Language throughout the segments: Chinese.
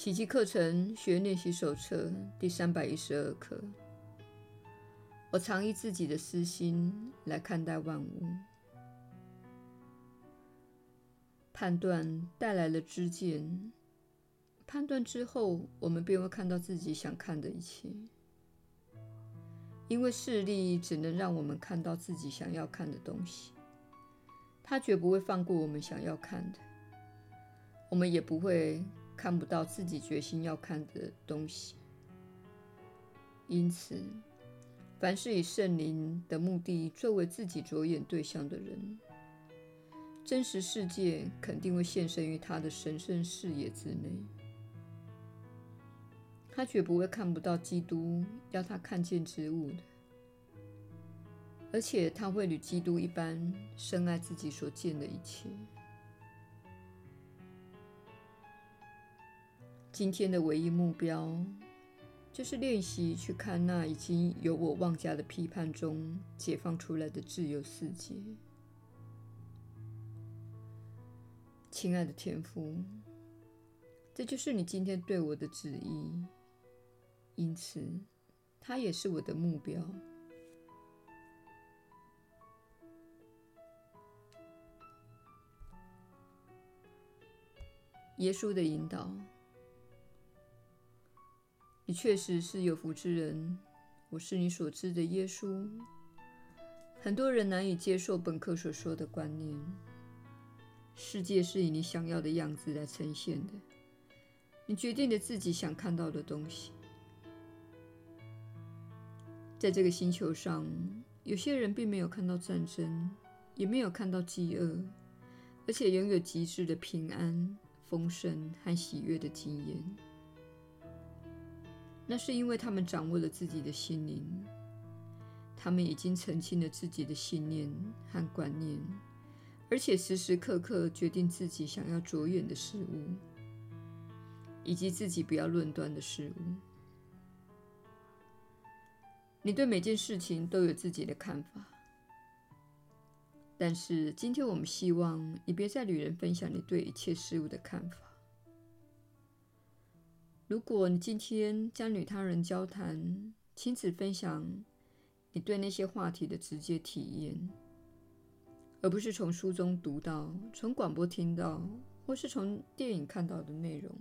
奇迹课程学练习手册第三百一十二课。我常以自己的私心来看待万物，判断带来了知见，判断之后，我们便会看到自己想看的一切。因为视力只能让我们看到自己想要看的东西，它绝不会放过我们想要看的。我们也不会看不到自己决心要看的东西。因此，凡是以圣灵的目的作为自己着眼对象的人，真实世界肯定会现身于他的神圣视野之内。他绝不会看不到基督要他看见之物的，而且他会与基督一般深爱自己所见的一切。今天的唯一目标，就是练习去看那已经由我妄加的批判中解放出来的自由世界。亲爱的天父，这就是你今天对我的旨意。因此，它也是我的目标。耶稣的引导，你确实是有福之人。我是你所知的耶稣。很多人难以接受本课所说的观念：世界是以你想要的样子来呈现的，你决定了自己想看到的东西。在这个星球上，有些人并没有看到战争，也没有看到饥饿，而且拥有极致的平安、丰盛和喜悦的经验。那是因为他们掌握了自己的心灵，他们已经澄清了自己的信念和观念，而且时时刻刻决定自己想要着眼的事物，以及自己不要论断的事物。你对每件事情都有自己的看法，但是今天我们希望你别再与人分享你对一切事物的看法。如果你今天将与他人交谈，亲自分享你对那些话题的直接体验，而不是从书中读到、从广播听到，或是从电影看到的内容，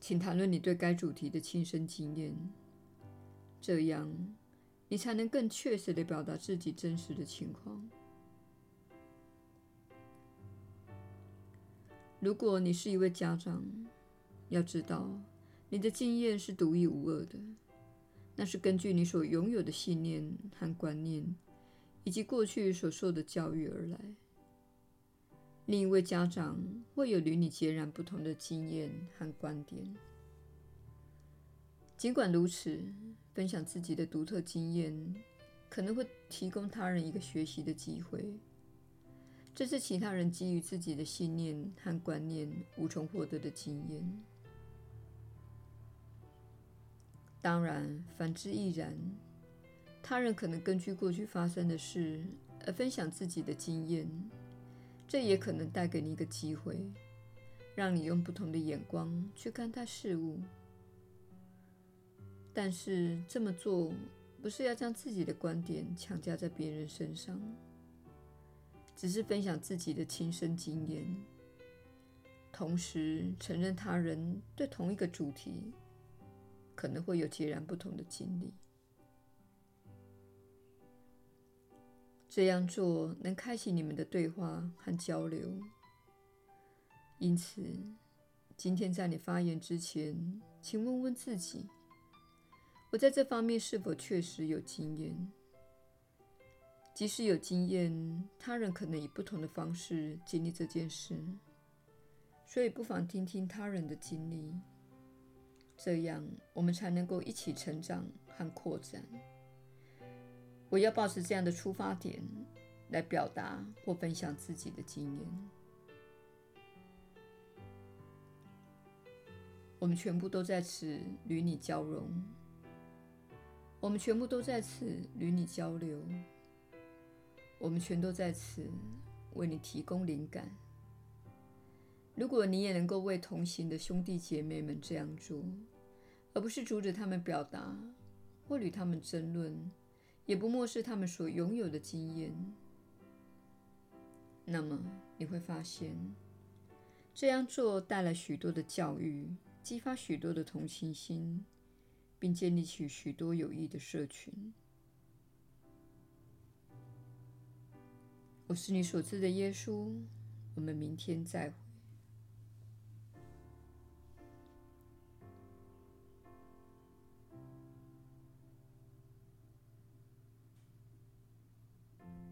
请谈论你对该主题的亲身经验。这样，你才能更确实地表达自己真实的情况。如果你是一位家长，要知道你的经验是独一无二的，那是根据你所拥有的信念和观念，以及过去所受的教育而来。另一位家长会有与你截然不同的经验和观点。尽管如此，分享自己的独特经验，可能会提供他人一个学习的机会。这是其他人基于自己的信念和观念无从获得的经验。当然，反之亦然。他人可能根据过去发生的事而分享自己的经验，这也可能带给你一个机会，让你用不同的眼光去看待事物。但是这么做不是要将自己的观点强加在别人身上，只是分享自己的亲身经验，同时承认他人对同一个主题可能会有截然不同的经历。这样做能开启你们的对话和交流。因此，今天在你发言之前，请问问自己。我在这方面是否确实有经验？即使有经验，他人可能以不同的方式经历这件事，所以不妨听听他人的经历，这样我们才能够一起成长和扩展。我要保持这样的出发点来表达或分享自己的经验。我们全部都在此与你交融。我们全部都在此与你交流，我们全都在此为你提供灵感。如果你也能够为同行的兄弟姐妹们这样做，而不是阻止他们表达，或与他们争论，也不漠视他们所拥有的经验，那么你会发现，这样做带来许多的教育，激发许多的同情心，并建立起许多有益的社群。我是你所知的耶稣。我们明天再会。